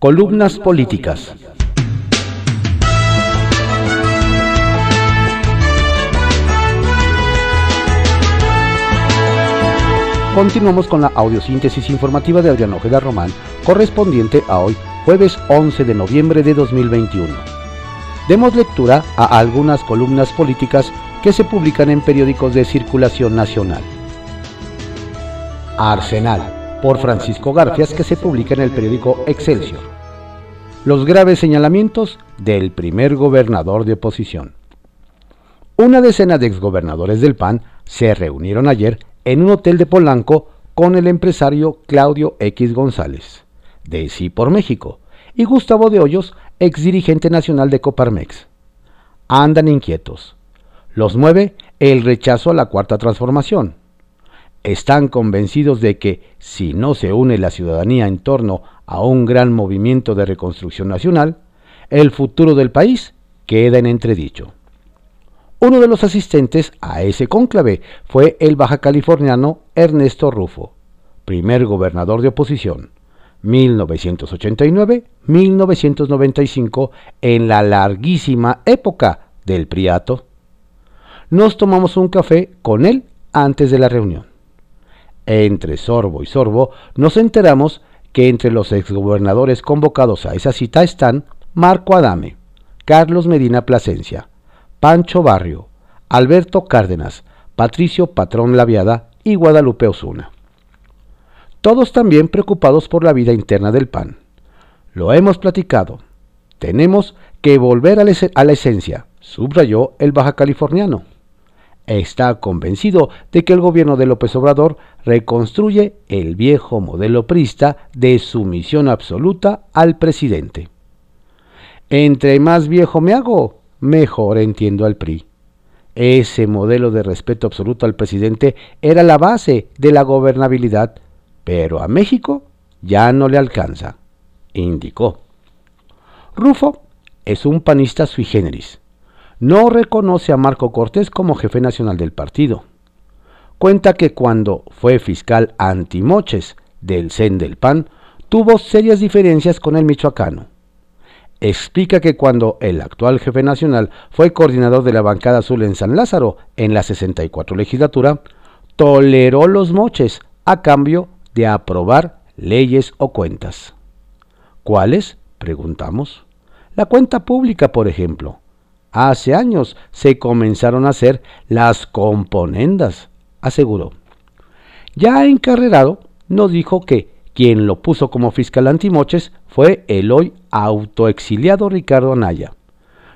Columnas políticas. Continuamos con la audiosíntesis informativa de Adrián Ojeda Román, correspondiente a hoy, jueves 11 de noviembre de 2021. Demos lectura a algunas columnas políticas que se publican en periódicos de circulación nacional. Arsenal, por Francisco Garfias, que se publica en el periódico Excelsior. Los graves señalamientos del primer gobernador de oposición. Una decena de exgobernadores del PAN se reunieron ayer en un hotel de Polanco con el empresario Claudio X González, de Sí por México, y Gustavo de Hoyos, ex dirigente nacional de Coparmex. Andan inquietos. Los mueve el rechazo a la cuarta transformación. Están convencidos de que si no se une la ciudadanía en torno a un gran movimiento de reconstrucción nacional, el futuro del país queda en entredicho. Uno de los asistentes a ese cónclave fue el baja californiano Ernesto Rufo, primer gobernador de oposición, 1989-1995, en la larguísima época del Priato. Nos tomamos un café con él antes de la reunión. Entre sorbo y sorbo nos enteramos que entre los exgobernadores convocados a esa cita están Marco Adame, Carlos Medina Plasencia, Pancho Barrio, Alberto Cárdenas, Patricio Patrón Laviada y Guadalupe Osuna. Todos también preocupados por la vida interna del PAN. Lo hemos platicado. Tenemos que volver a la esencia, subrayó el baja californiano. Está convencido de que el gobierno de López Obrador reconstruye el viejo modelo prista de sumisión absoluta al presidente. Entre más viejo me hago, mejor entiendo al PRI. Ese modelo de respeto absoluto al presidente era la base de la gobernabilidad, pero a México ya no le alcanza, indicó. Rufo es un panista sui generis. No reconoce a Marco Cortés como jefe nacional del partido. Cuenta que cuando fue fiscal antimoches del CEN del PAN, tuvo serias diferencias con el michoacano explica que cuando el actual jefe nacional fue coordinador de la bancada azul en San Lázaro en la 64 legislatura, toleró los moches a cambio de aprobar leyes o cuentas. ¿Cuáles? preguntamos. La cuenta pública, por ejemplo. Hace años se comenzaron a hacer las componendas, aseguró. Ya encarrerado, nos dijo que quien lo puso como fiscal antimoches fue el hoy autoexiliado Ricardo Anaya.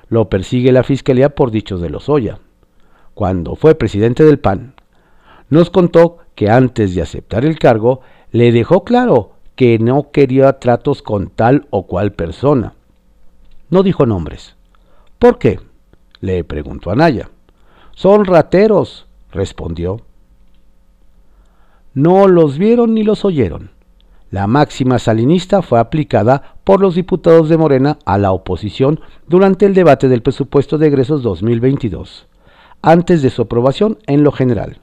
Lo persigue la fiscalía por dichos de Lozoya. Cuando fue presidente del PAN, nos contó que antes de aceptar el cargo le dejó claro que no quería tratos con tal o cual persona. No dijo nombres. ¿Por qué? le preguntó Anaya. Son rateros, respondió. No los vieron ni los oyeron. La máxima salinista fue aplicada por los diputados de Morena a la oposición durante el debate del presupuesto de egresos 2022, antes de su aprobación en lo general.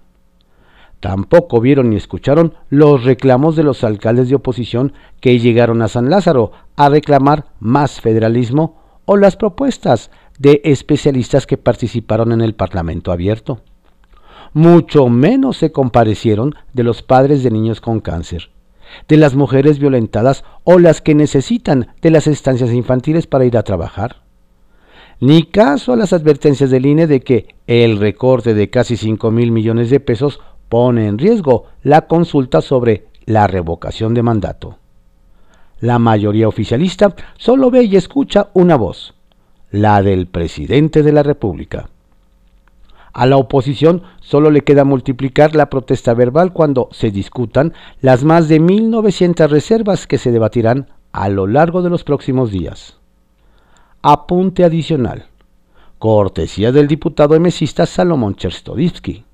Tampoco vieron ni escucharon los reclamos de los alcaldes de oposición que llegaron a San Lázaro a reclamar más federalismo o las propuestas de especialistas que participaron en el Parlamento abierto. Mucho menos se comparecieron de los padres de niños con cáncer de las mujeres violentadas o las que necesitan de las estancias infantiles para ir a trabajar. Ni caso a las advertencias del INE de que el recorte de casi 5 mil millones de pesos pone en riesgo la consulta sobre la revocación de mandato. La mayoría oficialista solo ve y escucha una voz, la del presidente de la República. A la oposición solo le queda multiplicar la protesta verbal cuando se discutan las más de 1.900 reservas que se debatirán a lo largo de los próximos días. Apunte adicional. Cortesía del diputado emesista Salomón Cherstodivsky.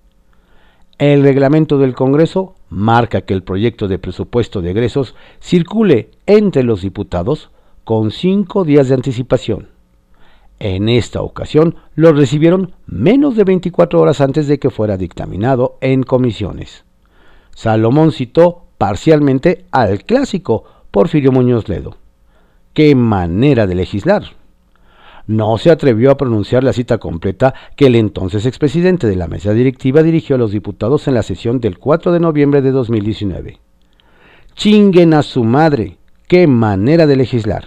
El reglamento del Congreso marca que el proyecto de presupuesto de egresos circule entre los diputados con cinco días de anticipación. En esta ocasión lo recibieron menos de 24 horas antes de que fuera dictaminado en comisiones. Salomón citó parcialmente al clásico Porfirio Muñoz Ledo. qué manera de legislar. No se atrevió a pronunciar la cita completa que el entonces expresidente de la mesa directiva dirigió a los diputados en la sesión del 4 de noviembre de 2019. Chinguen a su madre, qué manera de legislar.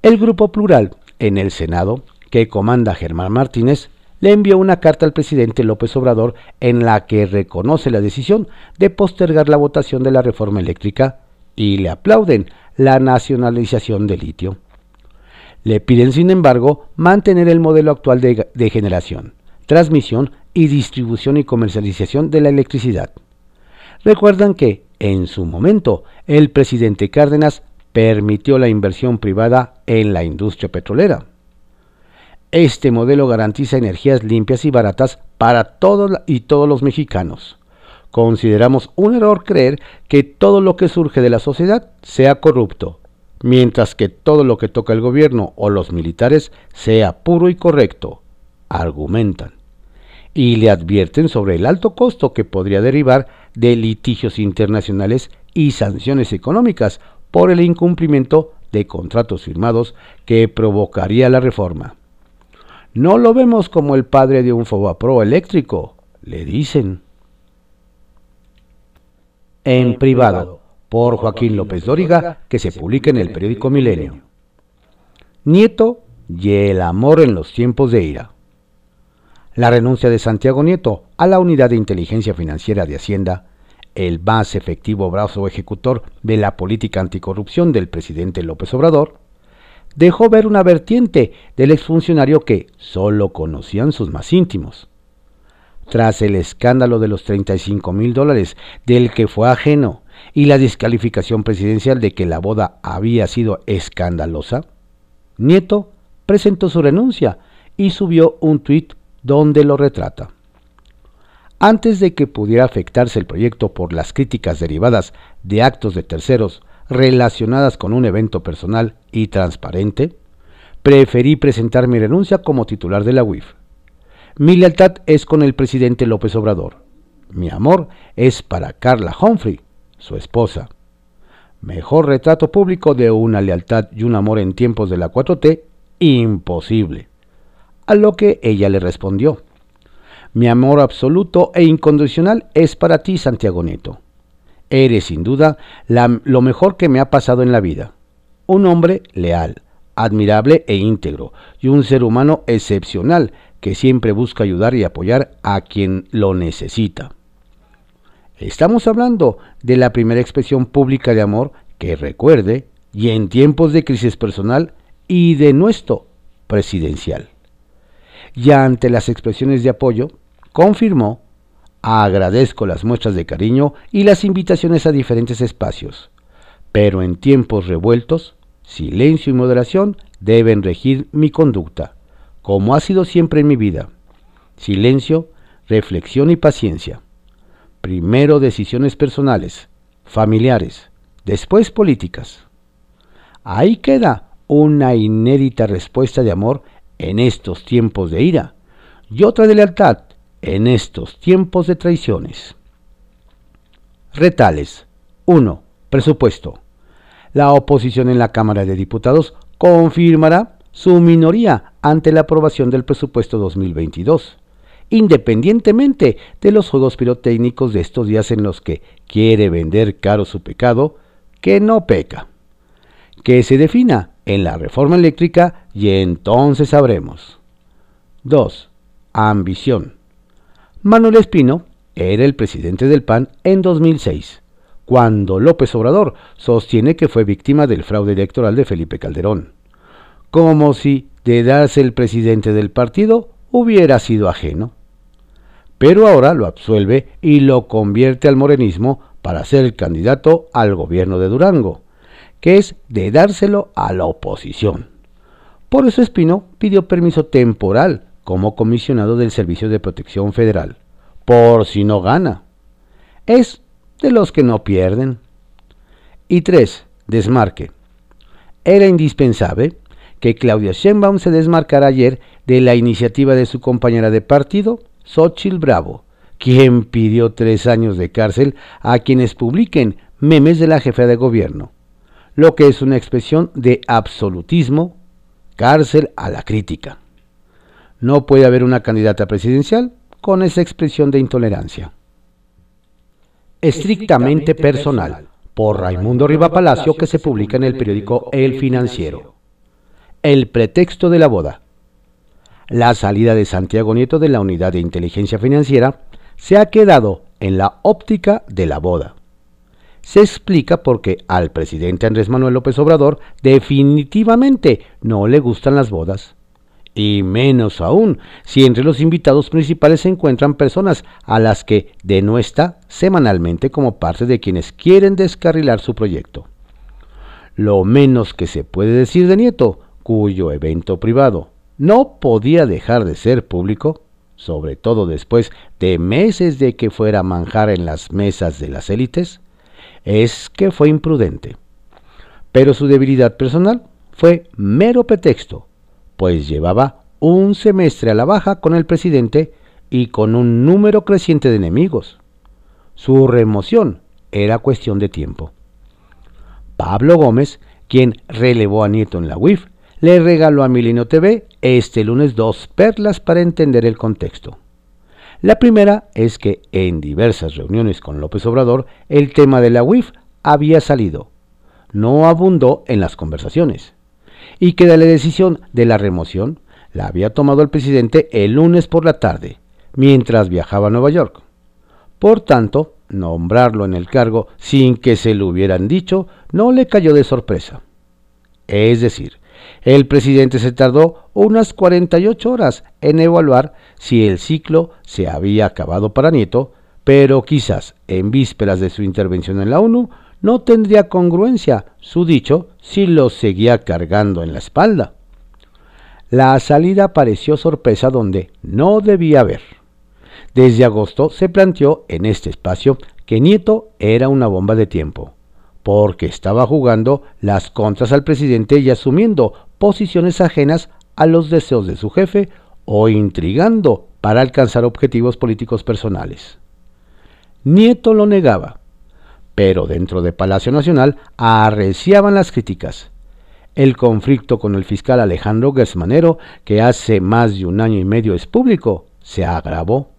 El Grupo Plural en el Senado, que comanda Germán Martínez, le envió una carta al presidente López Obrador en la que reconoce la decisión de postergar la votación de la reforma eléctrica y le aplauden la nacionalización del litio. Le piden, sin embargo, mantener el modelo actual de, de, generación, transmisión y distribución y comercialización de la electricidad. Recuerdan que, en su momento, el presidente Cárdenas permitió la inversión privada en la industria petrolera. Este modelo garantiza energías limpias y baratas para todos y todos los mexicanos. Consideramos un error creer que todo lo que surge de la sociedad sea corrupto, mientras que todo lo que toca el gobierno o los militares sea puro y correcto, argumentan. Y le advierten sobre el alto costo que podría derivar de litigios internacionales y sanciones económicas por el incumplimiento de contratos firmados que provocaría la reforma. No lo vemos como el padre de un Fobapro eléctrico, le dicen. En privado, por Joaquín López Dóriga, que se publica en el periódico Milenio. Nieto y el amor en los tiempos de ira. La renuncia de Santiago Nieto a la Unidad de Inteligencia Financiera de Hacienda, el más efectivo brazo ejecutor de la política anticorrupción del presidente López Obrador, dejó ver una vertiente del exfuncionario que solo conocían sus más íntimos. Tras el escándalo de los 35 mil dólares del que fue ajeno y la descalificación presidencial de que la boda había sido escandalosa, Nieto presentó su renuncia y subió un tuit donde lo retrata. Antes de que pudiera afectarse el proyecto por las críticas derivadas de actos de terceros relacionadas con un evento personal y transparente, preferí presentar mi renuncia como titular de la UIF. Mi lealtad es con el presidente López Obrador. Mi amor es para Carla Humphrey, su esposa. Mejor retrato público de una lealtad y un amor en tiempos de la 4T, imposible. A lo que ella le respondió. Mi amor absoluto e incondicional es para ti, Santiago Neto. Eres sin duda lo mejor que me ha pasado en la vida. Un hombre leal, admirable e íntegro, y un ser humano excepcional que siempre busca ayudar y apoyar a quien lo necesita. Estamos hablando de la primera expresión pública de amor que recuerde, y en tiempos de crisis personal y de nuestro presidencial. Ya ante las expresiones de apoyo, confirmó Agradezco las muestras de cariño y las invitaciones a diferentes espacios, pero en tiempos revueltos, silencio y moderación deben regir mi conducta, como ha sido siempre en mi vida. Silencio, reflexión y paciencia. Primero decisiones personales, familiares, después políticas. Ahí queda una inédita respuesta de amor en estos tiempos de ira y otra de lealtad en estos tiempos de traiciones. Retales. 1. Presupuesto. La oposición en la Cámara de Diputados confirmará su minoría ante la aprobación del presupuesto 2022, independientemente de los juegos pirotécnicos de estos días en los que quiere vender caro su pecado, que no peca. Que se defina en la reforma eléctrica y entonces sabremos. 2. Ambición. Manuel Espino era el presidente del PAN en 2006, cuando López Obrador sostiene que fue víctima del fraude electoral de Felipe Calderón, como si de darse el presidente del partido hubiera sido ajeno. Pero ahora lo absuelve y lo convierte al morenismo para ser el candidato al gobierno de Durango, que es de dárselo a la oposición. Por eso Espino pidió permiso temporal como comisionado del Servicio de Protección Federal, por si no gana. Es de los que no pierden. Y tres, desmarque. Era indispensable que Claudia Sheinbaum se desmarcara ayer de la iniciativa de su compañera de partido, Xochitl Bravo, quien pidió tres años de cárcel a quienes publiquen memes de la jefa de gobierno. lo que es una expresión de absolutismo, cárcel a la crítica. No puede haber una candidata presidencial con esa expresión de intolerancia. Estrictamente personal, por Raimundo Riva Palacio, que se publica en el periódico El Financiero. El pretexto de la boda. La salida de Santiago Nieto de la Unidad de Inteligencia Financiera se ha quedado en la óptica de la boda se explica porque al presidente Andrés Manuel López Obrador definitivamente no le gustan las bodas. Y menos aún si entre los invitados principales se encuentran personas a las que denuesta semanalmente como parte de quienes quieren descarrilar su proyecto. Lo menos que se puede decir de Nieto, cuyo evento privado no podía dejar de ser público, sobre todo después de meses de que fuera manjar en las mesas de las élites, es que fue imprudente. Pero su debilidad personal fue mero pretexto, pues llevaba un semestre a la baja con el presidente y con un número creciente de enemigos. Su remoción era cuestión de tiempo. Pablo Gómez, quien relevó a Nieto en la UIF, le regaló a Milenio TV este lunes dos perlas para entender el contexto. La primera es que en diversas reuniones con López Obrador el tema de la UIF había salido. No abundó en las conversaciones. Y que de la decisión de la remoción la había tomado el presidente el lunes por la tarde, mientras viajaba a Nueva York. Por tanto, nombrarlo en el cargo sin que se lo hubieran dicho no le cayó de sorpresa. Es decir, el presidente se tardó unas 48 horas en evaluar si el ciclo se había acabado para Nieto, pero quizás en vísperas de su intervención en la ONU no tendría congruencia su dicho si lo seguía cargando en la espalda. La salida pareció sorpresa donde no debía haber. Desde agosto se planteó en este espacio que Nieto era una bomba de tiempo, porque estaba jugando las contras al presidente y asumiendo posiciones ajenas a los deseos de su jefe o intrigando para alcanzar objetivos políticos personales. Nieto lo negaba, pero dentro de Palacio Nacional arreciaban las críticas. El conflicto con el fiscal Alejandro Gesmanero, que hace más de un año y medio es público, se agravó.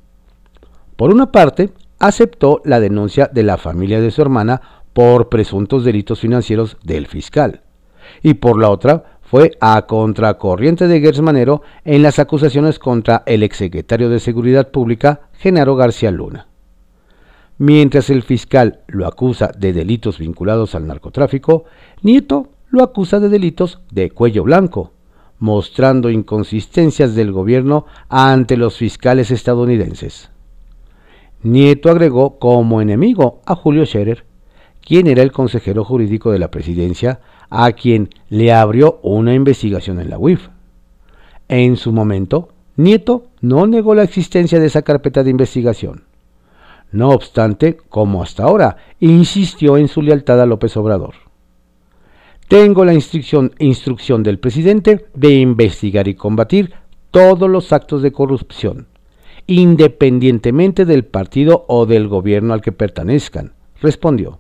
Por una parte, aceptó la denuncia de la familia de su hermana por presuntos delitos financieros del fiscal, y por la otra, fue a contracorriente de Gersmanero en las acusaciones contra el exsecretario de Seguridad Pública, Genaro García Luna. Mientras el fiscal lo acusa de delitos vinculados al narcotráfico, Nieto lo acusa de delitos de cuello blanco, mostrando inconsistencias del gobierno ante los fiscales estadounidenses. Nieto agregó como enemigo a Julio Scherer, quien era el consejero jurídico de la presidencia a quien le abrió una investigación en la UIF. En su momento, Nieto no negó la existencia de esa carpeta de investigación. No obstante, como hasta ahora, insistió en su lealtad a López Obrador. Tengo la instrucción, del presidente de investigar y combatir todos los actos de corrupción, independientemente del partido o del gobierno al que pertenezcan, respondió.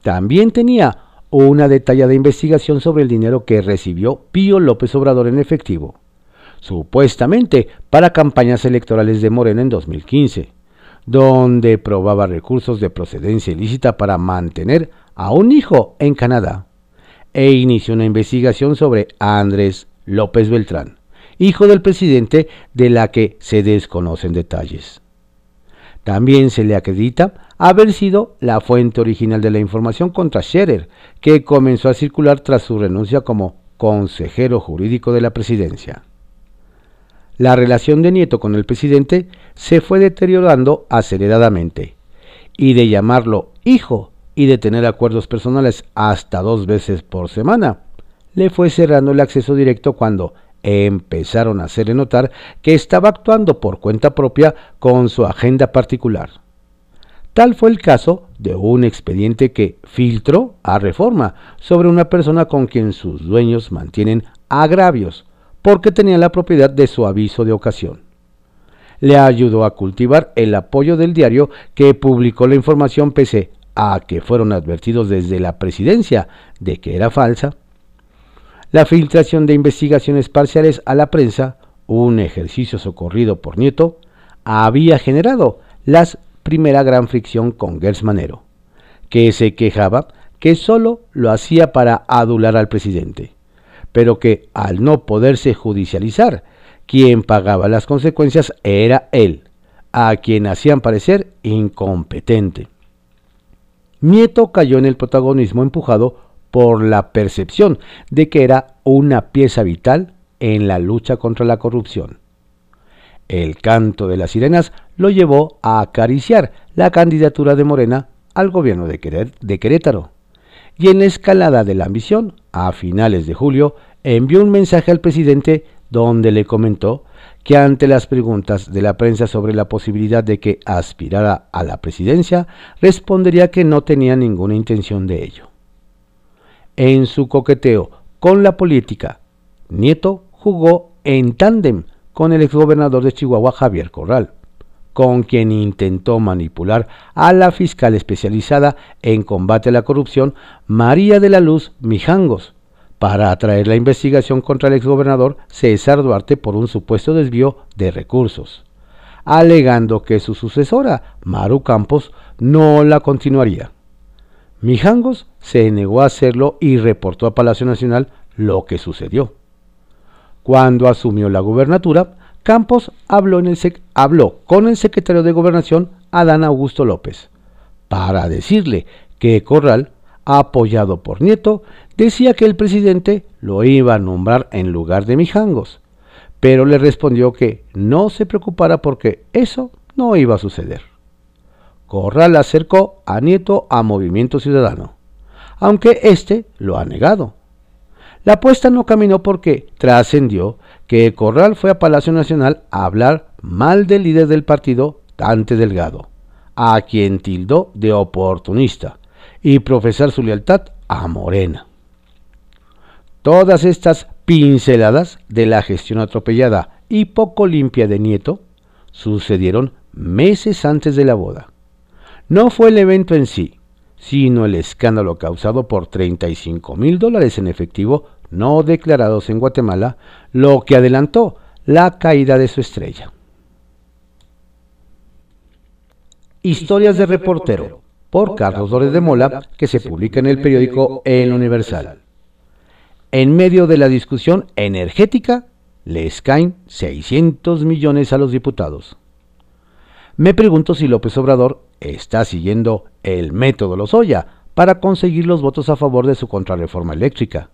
También tenía una detallada investigación sobre el dinero que recibió Pío López Obrador en efectivo, supuestamente para campañas electorales de Morena en 2015, donde probaba recursos de procedencia ilícita para mantener a un hijo en Canadá, e inició una investigación sobre Andrés López Beltrán, hijo del presidente de la que se desconocen detalles. También se le acredita haber sido la fuente original de la información contra Scherer, que comenzó a circular tras su renuncia como consejero jurídico de la presidencia. La relación de Nieto con el presidente se fue deteriorando aceleradamente, y de llamarlo hijo y de tener acuerdos personales hasta dos veces por semana, le fue cerrando el acceso directo cuando empezaron a hacerle notar que estaba actuando por cuenta propia con su agenda particular. Tal fue el caso de un expediente que filtró a reforma sobre una persona con quien sus dueños mantienen agravios porque tenía la propiedad de su aviso de ocasión. Le ayudó a cultivar el apoyo del diario que publicó la información pese a que fueron advertidos desde la presidencia de que era falsa, la filtración de investigaciones parciales a la prensa, un ejercicio socorrido por Nieto, había generado la primera gran fricción con Gers Manero, que se quejaba que solo lo hacía para adular al presidente, pero que al no poderse judicializar, quien pagaba las consecuencias era él, a quien hacían parecer incompetente. Nieto cayó en el protagonismo empujado por la percepción de que era una pieza vital en la lucha contra la corrupción. El canto de las sirenas lo llevó a acariciar la candidatura de Morena al gobierno de, Querétaro. Y en la escalada de la ambición, a finales de julio, envió un mensaje al presidente donde le comentó que ante las preguntas de la prensa sobre la posibilidad de que aspirara a la presidencia, respondería que no tenía ninguna intención de ello. En su coqueteo con la política, Nieto jugó en tándem con el exgobernador de Chihuahua Javier Corral, con quien intentó manipular a la fiscal especializada en combate a la corrupción María de la Luz Mijangos, para atraer la investigación contra el exgobernador César Duarte por un supuesto desvío de recursos, alegando que su sucesora, Maru Campos, no la continuaría. Mijangos se negó a hacerlo y reportó a Palacio Nacional lo que sucedió. Cuando asumió la gubernatura, Campos habló, con el secretario de Gobernación, Adán Augusto López, para decirle que Corral apoyado por Nieto, decía que el presidente lo iba a nombrar en lugar de Mijangos, pero le respondió que no se preocupara porque eso no iba a suceder. Corral acercó a Nieto a Movimiento Ciudadano, aunque éste lo ha negado. La apuesta no caminó porque trascendió que Corral fue a Palacio Nacional a hablar mal del líder del partido, Dante Delgado, a quien tildó de oportunista, y profesar su lealtad a Morena. Todas estas pinceladas de la gestión atropellada y poco limpia de Nieto sucedieron meses antes de la boda. No fue el evento en sí, sino el escándalo causado por 35 mil dólares en efectivo no declarados en Guatemala, lo que adelantó la caída de su estrella. Historias de reportero por Carlos Dores de Mola, que se publica en el periódico El Universal. En medio de la discusión energética, les caen 600 millones a los diputados. Me pregunto si López Obrador está siguiendo el método Lozoya para conseguir los votos a favor de su contrarreforma eléctrica.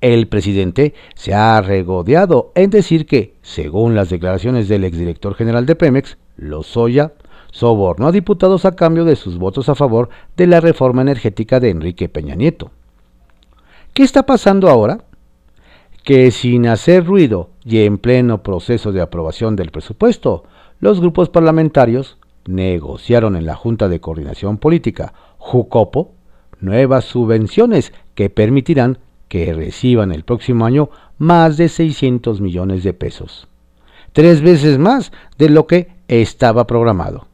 El presidente se ha regodeado en decir que, según las declaraciones del exdirector general de Pemex, Lozoya sobornó a diputados a cambio de sus votos a favor de la reforma energética de Enrique Peña Nieto. ¿Qué está pasando ahora? Que sin hacer ruido y en pleno proceso de aprobación del presupuesto, los grupos parlamentarios negociaron en la Junta de Coordinación Política, JUCOPO, nuevas subvenciones que permitirán que reciban el próximo año más de 600 millones de pesos. Tres veces más de lo que estaba programado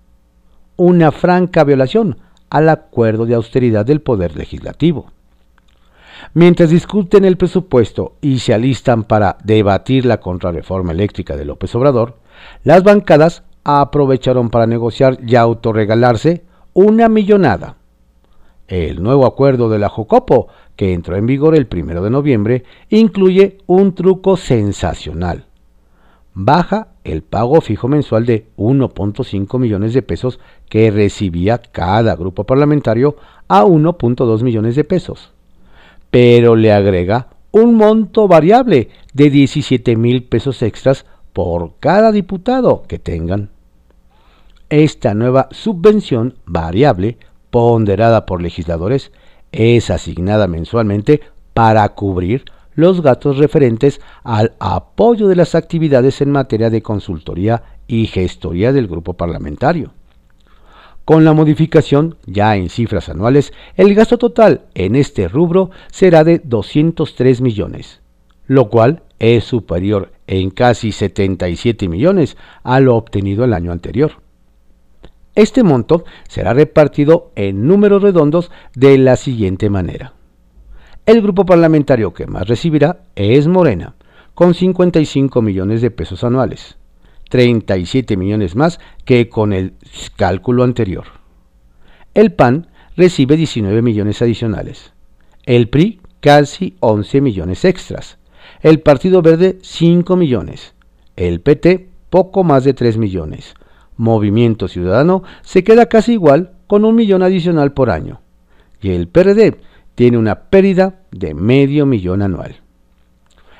una franca violación al acuerdo de austeridad del Poder Legislativo. Mientras discuten el presupuesto y se alistan para debatir la contrarreforma eléctrica de López Obrador, las bancadas aprovecharon para negociar y autorregalarse una millonada. El nuevo acuerdo de la Jocopo, que entró en vigor el 1 de noviembre, incluye un truco sensacional baja el pago fijo mensual de 1.5 millones de pesos que recibía cada grupo parlamentario a 1.2 millones de pesos, pero le agrega un monto variable de 17 mil pesos extras por cada diputado que tengan. Esta nueva subvención variable, ponderada por legisladores, es asignada mensualmente para cubrir los gastos referentes al apoyo de las actividades en materia de consultoría y gestoría del grupo parlamentario. Con la modificación, ya en cifras anuales, el gasto total en este rubro será de 203 millones, lo cual es superior en casi 77 millones a lo obtenido el año anterior. Este monto será repartido en números redondos de la siguiente manera. El grupo parlamentario que más recibirá es Morena, con 55 millones de pesos anuales, 37 millones más que con el cálculo anterior. El PAN recibe 19 millones adicionales, el PRI casi 11 millones extras, el Partido Verde 5 millones, el PT poco más de 3 millones, Movimiento Ciudadano se queda casi igual con un millón adicional por año, y el PRD tiene una pérdida de medio millón anual.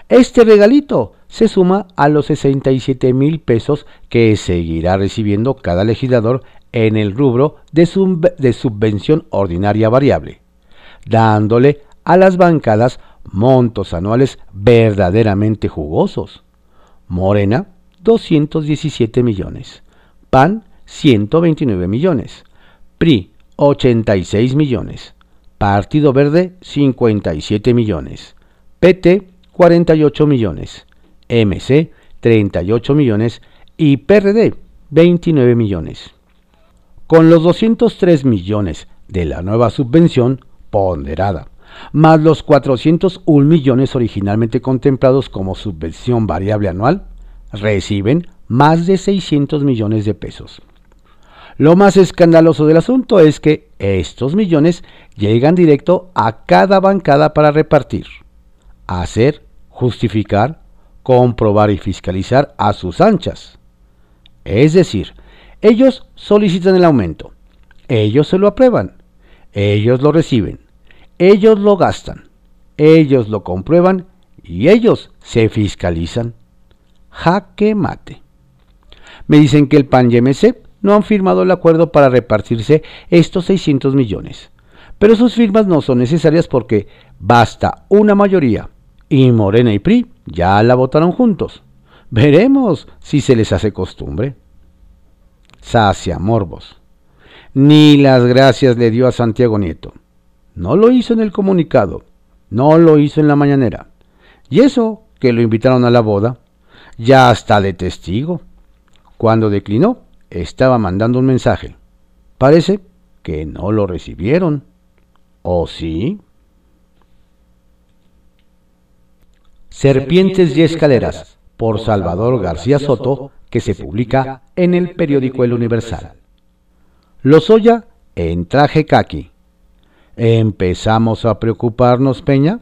Este regalito se suma a los 67 mil pesos que seguirá recibiendo cada legislador en el rubro de, de subvención ordinaria variable, dándole a las bancadas montos anuales verdaderamente jugosos. Morena, 217 millones. PAN, 129 millones. PRI, 86 millones. Partido Verde, 57 millones. PT, 48 millones. MC, 38 millones. Y PRD, 29 millones. Con los 203 millones de la nueva subvención ponderada más los 401 millones originalmente contemplados como subvención variable anual, reciben más de 600 millones de pesos. Lo más escandaloso del asunto es que estos millones llegan directo a cada bancada para repartir, hacer, justificar, comprobar y fiscalizar a sus anchas. Es decir, ellos solicitan el aumento, ellos se lo aprueban, ellos lo reciben, ellos lo gastan, ellos lo comprueban y ellos se fiscalizan. Jaque mate. Me dicen que el PAN y MC no han firmado el acuerdo para repartirse estos 600 millones. Pero sus firmas no son necesarias porque basta una mayoría y Morena y PRI ya la votaron juntos. Veremos si se les hace costumbre. Sacia Morbos. Ni las gracias le dio a Santiago Nieto. No lo hizo en el comunicado, no lo hizo en la mañanera. Y eso que lo invitaron a la boda, ya está de testigo. Cuando declinó, estaba mandando un mensaje. Parece que no lo recibieron. ¿O sí? Serpientes y escaleras, por Salvador García Soto, que se publica en el periódico El Universal. Lozoya en traje kaki ¿Empezamos a preocuparnos, Peña?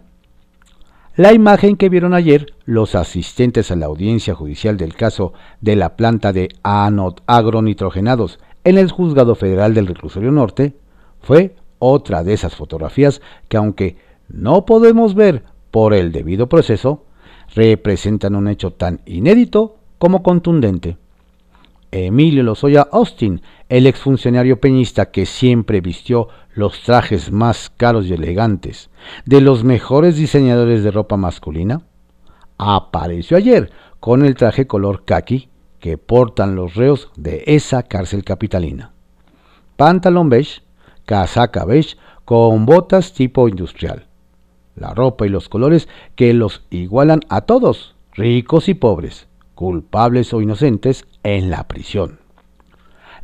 La imagen que vieron ayer los asistentes a la audiencia judicial del caso de la planta de agronitrogenados en el Juzgado Federal del Reclusorio Norte fue otra de esas fotografías que aunque no podemos ver por el debido proceso, representan un hecho tan inédito como contundente. Emilio Lozoya Austin, el exfuncionario peñista que siempre vistió los trajes más caros y elegantes de los mejores diseñadores de ropa masculina, apareció ayer con el traje color khaki que portan los reos de esa cárcel capitalina. Pantalón beige, casaca beige con botas tipo industrial. La ropa y los colores que los igualan a todos, ricos y pobres culpables o inocentes, en la prisión.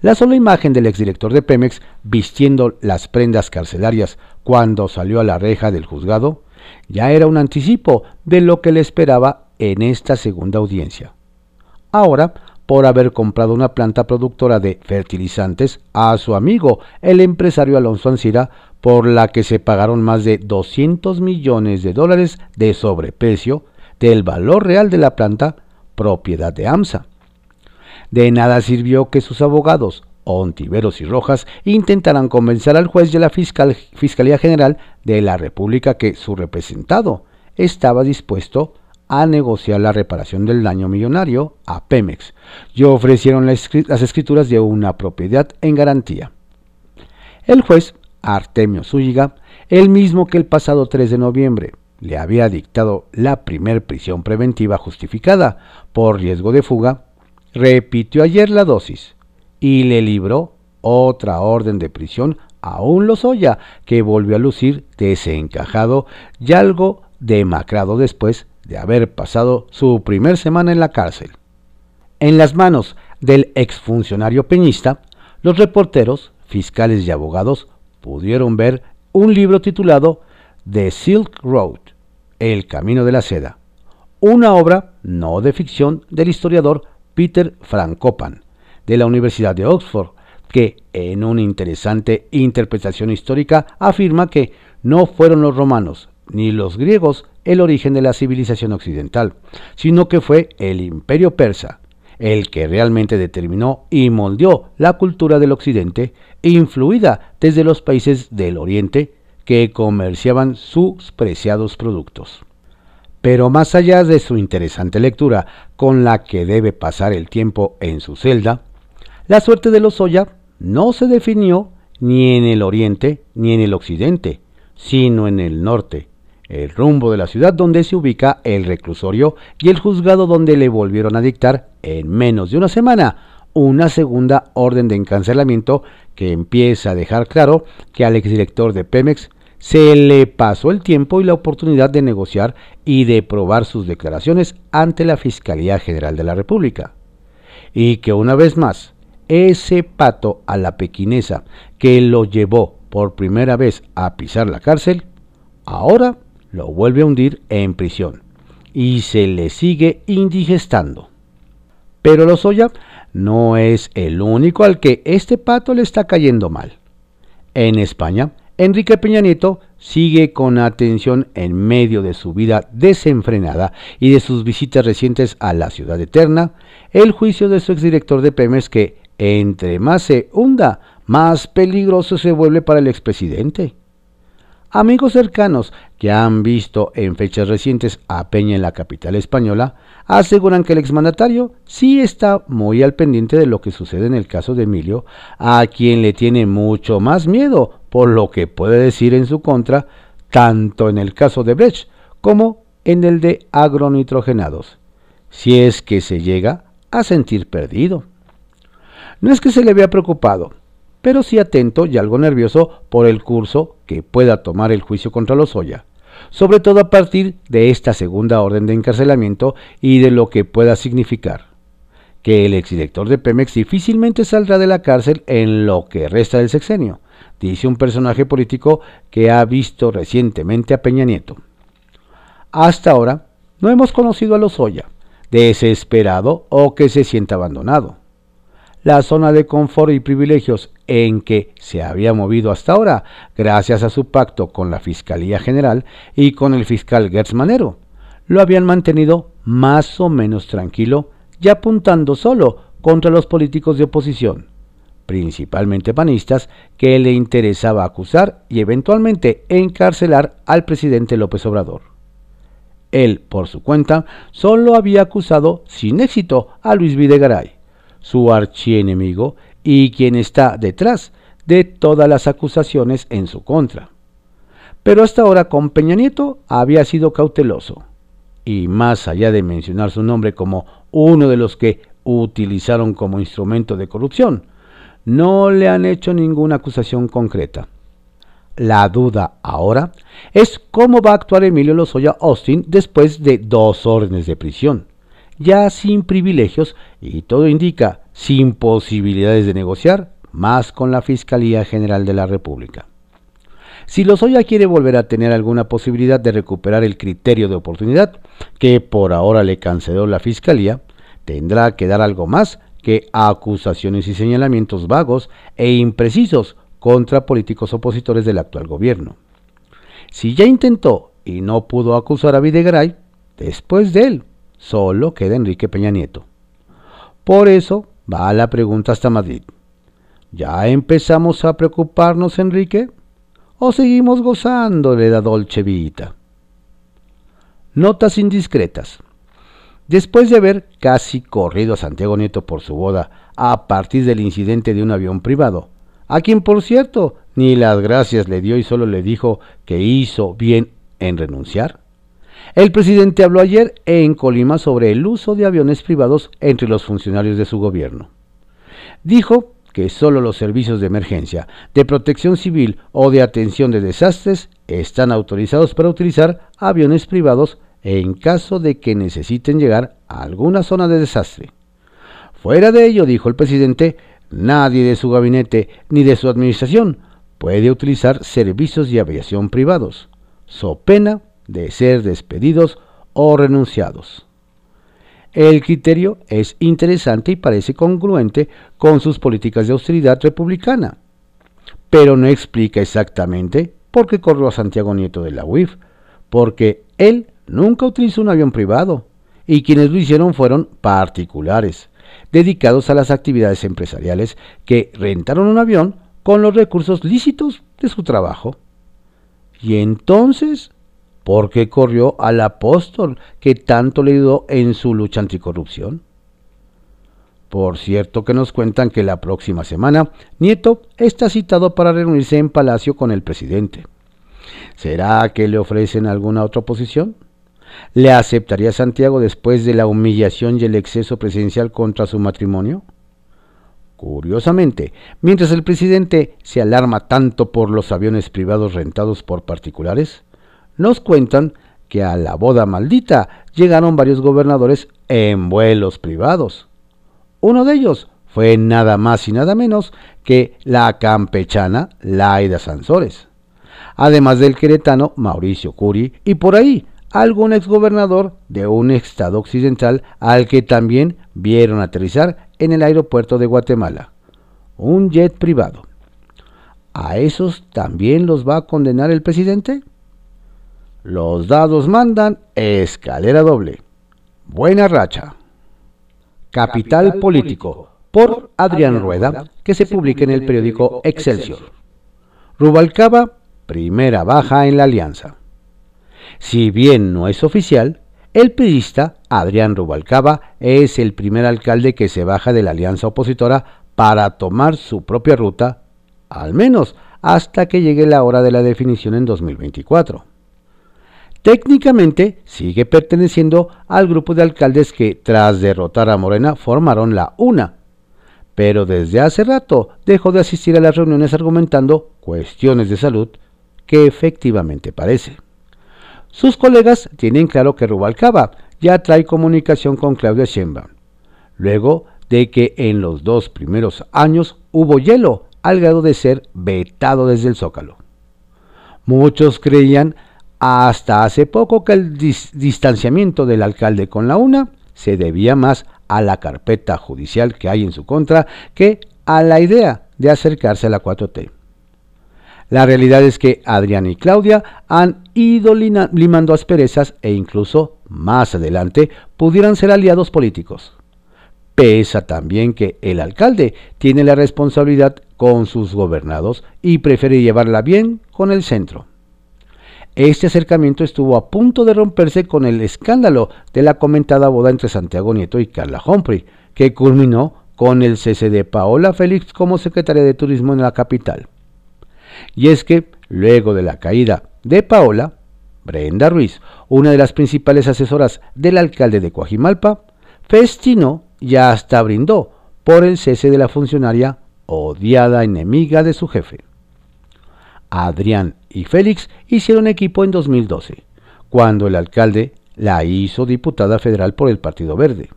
La sola imagen del exdirector de Pemex vistiendo las prendas carcelarias cuando salió a la reja del juzgado ya era un anticipo de lo que le esperaba en esta segunda audiencia. Ahora, por haber comprado una planta productora de fertilizantes a su amigo, el empresario Alonso Ancira, por la que se pagaron más de 200 millones de dólares de sobreprecio del valor real de la planta propiedad de AMSA. De nada sirvió que sus abogados, Ontiveros y Rojas, intentaran convencer al juez de la Fiscalía General de la República que su representado estaba dispuesto a negociar la reparación del daño millonario a Pemex y ofrecieron las escrituras de una propiedad en garantía. El juez Artemio Zúñiga, el mismo que el pasado 3 de noviembre le había dictado la primer prisión preventiva justificada por riesgo de fuga, repitió ayer la dosis y le libró otra orden de prisión a un Lozoya que volvió a lucir desencajado y algo demacrado después de haber pasado su primer semana en la cárcel. En las manos del exfuncionario peñista, los reporteros, fiscales y abogados pudieron ver un libro titulado The Silk Road, El Camino de la Seda, una obra no de ficción del historiador Peter Frankopan de la Universidad de Oxford, que en una interesante interpretación histórica afirma que no fueron los romanos ni los griegos el origen de la civilización occidental, sino que fue el imperio persa, el que realmente determinó y moldeó la cultura del occidente, influida desde los países del oriente que comerciaban sus preciados productos. Pero más allá de su interesante lectura, con la que debe pasar el tiempo en su celda, la suerte de los Oya no se definió ni en el oriente ni en el occidente, sino en el norte, el rumbo de la ciudad donde se ubica el reclusorio y el juzgado donde le volvieron a dictar en menos de una semana una segunda orden de encarcelamiento que empieza a dejar claro que al exdirector de Pemex se le pasó el tiempo y la oportunidad de negociar y de probar sus declaraciones ante la Fiscalía General de la República. Y que una vez más, ese pato a la pequinesa que lo llevó por primera vez a pisar la cárcel, ahora lo vuelve a hundir en prisión y se le sigue indigestando. Pero Lozoya no es el único al que este pato le está cayendo mal. En España, Enrique Peña Nieto sigue con atención en medio de su vida desenfrenada y de sus visitas recientes a la ciudad eterna, el juicio de su exdirector de Pemex que entre más se hunda, más peligroso se vuelve para el expresidente. Amigos cercanos que han visto en fechas recientes a Peña en la capital española aseguran que el exmandatario sí está muy al pendiente de lo que sucede en el caso de Emilio, a quien le tiene mucho más miedo por lo que puede decir en su contra, tanto en el caso de Brecht como en el de agronitrogenados, si es que se llega a sentir perdido. No es que se le vea preocupado, pero sí atento y algo nervioso por el curso que pueda tomar el juicio contra Lozoya, sobre todo a partir de esta segunda orden de encarcelamiento y de lo que pueda significar. Que el exdirector de Pemex difícilmente saldrá de la cárcel en lo que resta del sexenio, dice un personaje político que ha visto recientemente a Peña Nieto. Hasta ahora no hemos conocido a Lozoya, desesperado o que se sienta abandonado la zona de confort y privilegios en que se había movido hasta ahora, gracias a su pacto con la Fiscalía General y con el fiscal Gertz Manero. Lo habían mantenido más o menos tranquilo y apuntando solo contra los políticos de oposición, principalmente panistas, que le interesaba acusar y eventualmente encarcelar al presidente López Obrador. Él, por su cuenta, solo había acusado sin éxito a Luis Videgaray su archienemigo y quien está detrás de todas las acusaciones en su contra. Pero hasta ahora con Peña Nieto había sido cauteloso, y más allá de mencionar su nombre como uno de los que utilizaron como instrumento de corrupción, no le han hecho ninguna acusación concreta. La duda ahora es cómo va a actuar Emilio Lozoya Austin después de dos órdenes de prisión ya sin privilegios y todo indica sin posibilidades de negociar más con la Fiscalía General de la República. Si Lozoya quiere volver a tener alguna posibilidad de recuperar el criterio de oportunidad que por ahora le canceló la Fiscalía, tendrá que dar algo más acusaciones y señalamientos vagos e imprecisos contra políticos opositores del actual gobierno. Si ya intentó y no pudo acusar a Videgaray, después de él Solo queda Enrique Peña Nieto. Por eso va la pregunta hasta Madrid. ¿Ya empezamos a preocuparnos, Enrique? ¿O seguimos gozándole la dolce vita? Notas indiscretas. Después de haber casi corrido a Santiago Nieto por su boda a partir del incidente de un avión privado, a quien por cierto ni las gracias le dio y solo le dijo que hizo bien en renunciar, el presidente habló ayer en Colima sobre el uso de aviones privados entre los funcionarios de su gobierno. Dijo que solo los servicios de emergencia, de protección civil o de atención de desastres están autorizados para utilizar aviones privados en caso de que necesiten llegar a alguna zona de desastre. Fuera de ello, dijo el presidente, nadie de su gabinete ni de su administración puede utilizar servicios de aviación privados, so pena de ser despedidos o renunciados. El criterio es interesante y parece congruente con sus políticas de austeridad republicana, pero no explica exactamente por qué corrió a Santiago Nieto de la UIF, porque él nunca utilizó un avión privado y quienes lo hicieron fueron particulares, dedicados a las actividades empresariales que rentaron un avión con los recursos lícitos de su trabajo. Y entonces, ¿por qué corrió al apóstol que tanto le ayudó en su lucha anticorrupción? Por cierto que nos cuentan que la próxima semana Nieto está citado para reunirse en Palacio con el presidente. ¿Será que le ofrecen alguna otra posición? ¿Le aceptaría Santiago después de la humillación y el exceso presidencial contra su matrimonio? Curiosamente, mientras el presidente se alarma tanto por los aviones privados rentados por particulares, nos cuentan que a la boda maldita llegaron varios gobernadores en vuelos privados. Uno de ellos fue nada más y nada menos que la campechana Laida Sansores, además del queretano Mauricio Curi y por ahí algún exgobernador de un estado occidental al que también vieron aterrizar en el aeropuerto de Guatemala, un jet privado. ¿A esos también los va a condenar el presidente? Los dados mandan escalera doble. Buena racha. Capital Político, por Adrián Rueda, que se publica en el periódico Excelsior. Rubalcaba, primera baja en la alianza. Si bien no es oficial, el periodista Adrián Rubalcaba es el primer alcalde que se baja de la alianza opositora para tomar su propia ruta, al menos hasta que llegue la hora de la definición en 2024. Técnicamente sigue perteneciendo al grupo de alcaldes que tras derrotar a Morena formaron la UNA, pero desde hace rato dejó de asistir a las reuniones argumentando cuestiones de salud que efectivamente parece. Sus colegas tienen claro que Rubalcaba ya trae comunicación con Claudia Sheinbaum, luego de que en los dos primeros años hubo hielo al grado de ser vetado desde el Zócalo. Muchos creían hasta hace poco que el distanciamiento del alcalde con la UNA se debía más a la carpeta judicial que hay en su contra que a la idea de acercarse a la 4T. La realidad es que Adrián y Claudia han ido limando asperezas e incluso más adelante pudieran ser aliados políticos. Pesa también que el alcalde tiene la responsabilidad con sus gobernados y prefiere llevarla bien con el centro. Este acercamiento estuvo a punto de romperse con el escándalo de la comentada boda entre Santiago Nieto y Carla Humphrey, que culminó con el cese de Paola Félix como secretaria de Turismo en la capital. Y es que, luego de la caída de Paola, Brenda Ruiz, una de las principales asesoras del alcalde de Coajimalpa, festinó y hasta brindó por el cese de la funcionaria odiada enemiga de su jefe. Adrián y Félix hicieron equipo en 2012, cuando el alcalde la hizo diputada federal por el Partido Verde.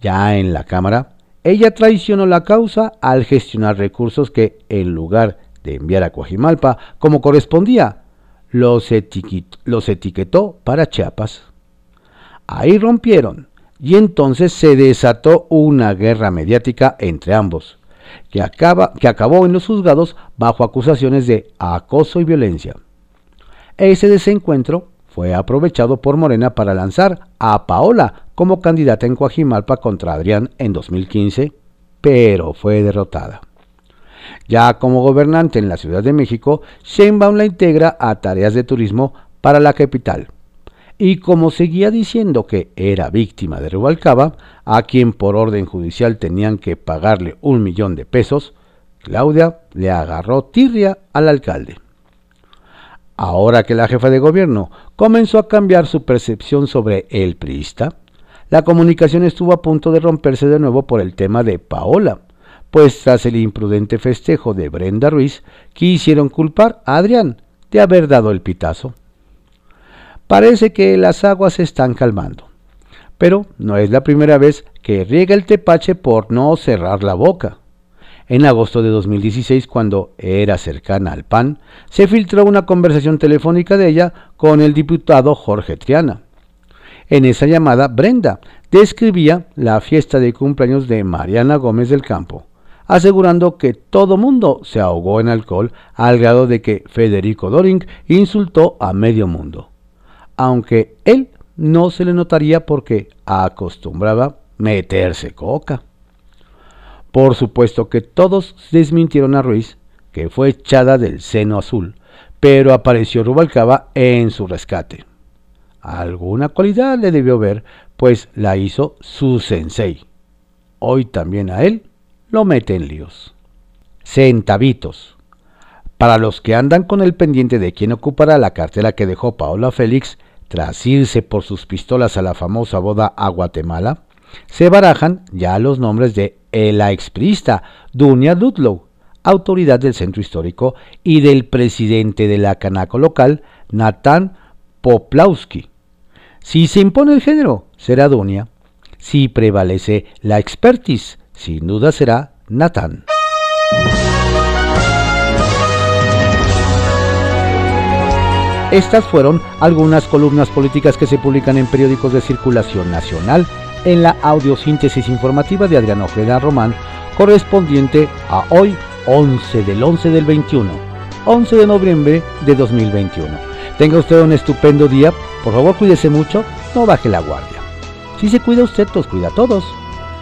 Ya en la Cámara, ella traicionó la causa al gestionar recursos que, en lugar de enviar a Coajimalpa como correspondía, los, etiquetó para Chiapas. Ahí rompieron y entonces se desató una guerra mediática entre ambos, que, acaba, que acabó en los juzgados bajo acusaciones de acoso y violencia. Ese desencuentro fue aprovechado por Morena para lanzar a Paola como candidata en Coajimalpa contra Adrián en 2015, pero fue derrotada. Ya como gobernante en la Ciudad de México, Sheinbaum la integra a tareas de turismo para la capital. Y como seguía diciendo que era víctima de Rubalcaba, a quien por orden judicial tenían que pagarle un millón de pesos, Claudia le agarró tirria al alcalde. Ahora que la jefa de gobierno comenzó a cambiar su percepción sobre el priista, la comunicación estuvo a punto de romperse de nuevo por el tema de Paola, pues tras el imprudente festejo de Brenda Ruiz, quisieron culpar a Adrián de haber dado el pitazo. Parece que las aguas se están calmando, pero no es la primera vez que riega el tepache por no cerrar la boca. En agosto de 2016, cuando era cercana al PAN, se filtró una conversación telefónica de ella con el diputado Jorge Triana. En esa llamada, Brenda describía la fiesta de cumpleaños de Mariana Gómez del Campo, asegurando que todo mundo se ahogó en alcohol al grado de que Federico Doring insultó a medio mundo, aunque él no se le notaría porque acostumbraba meterse coca. Por supuesto que todos desmintieron a Ruiz, que fue echada del seno azul, pero apareció Rubalcaba en su rescate. Alguna cualidad le debió ver, pues la hizo su sensei. Hoy también a él lo mete en líos. Centavitos. Para los que andan con el pendiente de quién ocupará la cartera que dejó Paola Félix tras irse por sus pistolas a la famosa boda a Guatemala, se barajan ya los nombres de la exprista Dunia Ludlow, autoridad del centro histórico, y del presidente de la Canaco local, Natán Poplawski. Si se impone el género, será Dunia. Si prevalece la expertise, sin duda será Natán. Estas fueron algunas columnas políticas que se publican en periódicos de circulación nacional en la audiosíntesis informativa de Adriano Ojeda Román, correspondiente a hoy 11 del 11 del 21, 11 de noviembre de 2021. Tenga usted un estupendo día, por favor cuídese mucho, no baje la guardia. Si se cuida usted, pues cuida a todos.